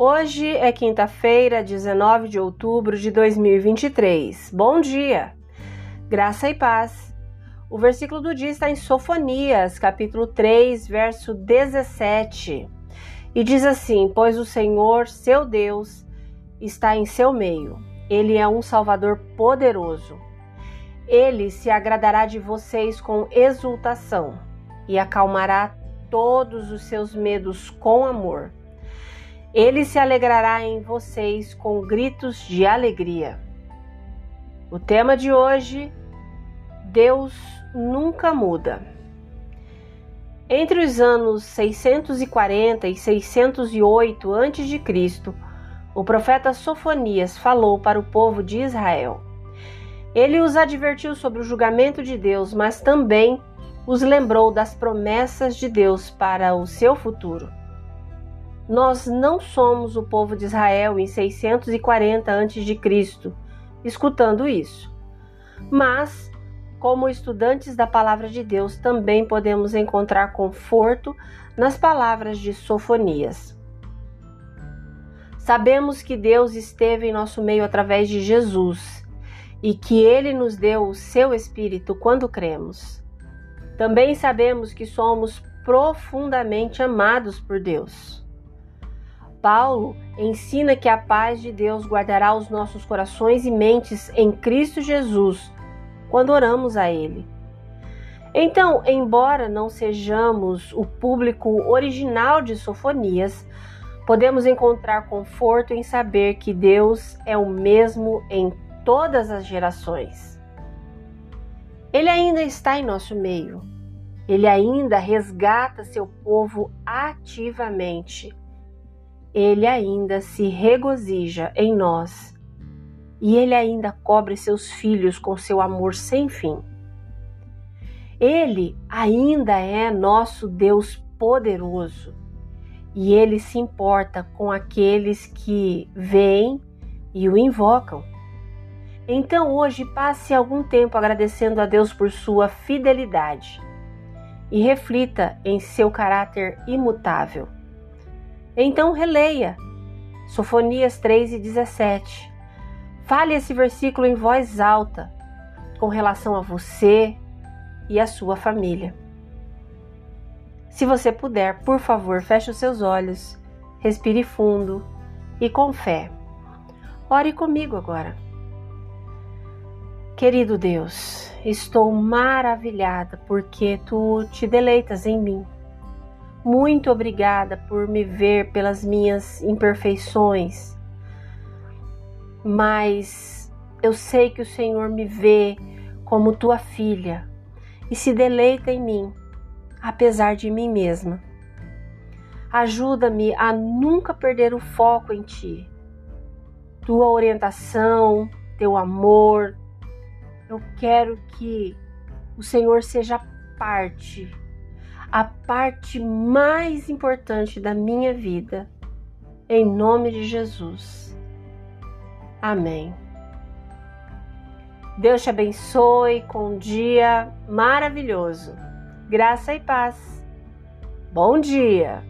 Hoje é quinta-feira, 19 de outubro de 2023. Bom dia! Graça e paz. O versículo do dia está em Sofonias, capítulo 3, verso 17. E diz assim: Pois o Senhor, seu Deus, está em seu meio. Ele é um Salvador poderoso. Ele se agradará de vocês com exultação e acalmará todos os seus medos com amor. Ele se alegrará em vocês com gritos de alegria. O tema de hoje: Deus nunca muda. Entre os anos 640 e 608 a.C., o profeta Sofonias falou para o povo de Israel. Ele os advertiu sobre o julgamento de Deus, mas também os lembrou das promessas de Deus para o seu futuro. Nós não somos o povo de Israel em 640 a.C., escutando isso. Mas, como estudantes da palavra de Deus, também podemos encontrar conforto nas palavras de Sofonias. Sabemos que Deus esteve em nosso meio através de Jesus e que ele nos deu o seu Espírito quando cremos. Também sabemos que somos profundamente amados por Deus. Paulo ensina que a paz de Deus guardará os nossos corações e mentes em Cristo Jesus quando oramos a Ele. Então, embora não sejamos o público original de Sofonias, podemos encontrar conforto em saber que Deus é o mesmo em todas as gerações. Ele ainda está em nosso meio. Ele ainda resgata seu povo ativamente ele ainda se regozija em nós e ele ainda cobre seus filhos com seu amor sem fim. Ele ainda é nosso Deus poderoso e ele se importa com aqueles que veem e o invocam. Então hoje passe algum tempo agradecendo a Deus por sua fidelidade e reflita em seu caráter imutável. Então releia Sofonias 3 e 17. Fale esse versículo em voz alta com relação a você e a sua família. Se você puder, por favor, feche os seus olhos, respire fundo e com fé. Ore comigo agora. Querido Deus, estou maravilhada porque tu te deleitas em mim. Muito obrigada por me ver pelas minhas imperfeições, mas eu sei que o Senhor me vê como tua filha e se deleita em mim, apesar de mim mesma. Ajuda-me a nunca perder o foco em ti. Tua orientação, teu amor. Eu quero que o Senhor seja parte a parte mais importante da minha vida. Em nome de Jesus. Amém. Deus te abençoe com um dia maravilhoso. Graça e paz. Bom dia!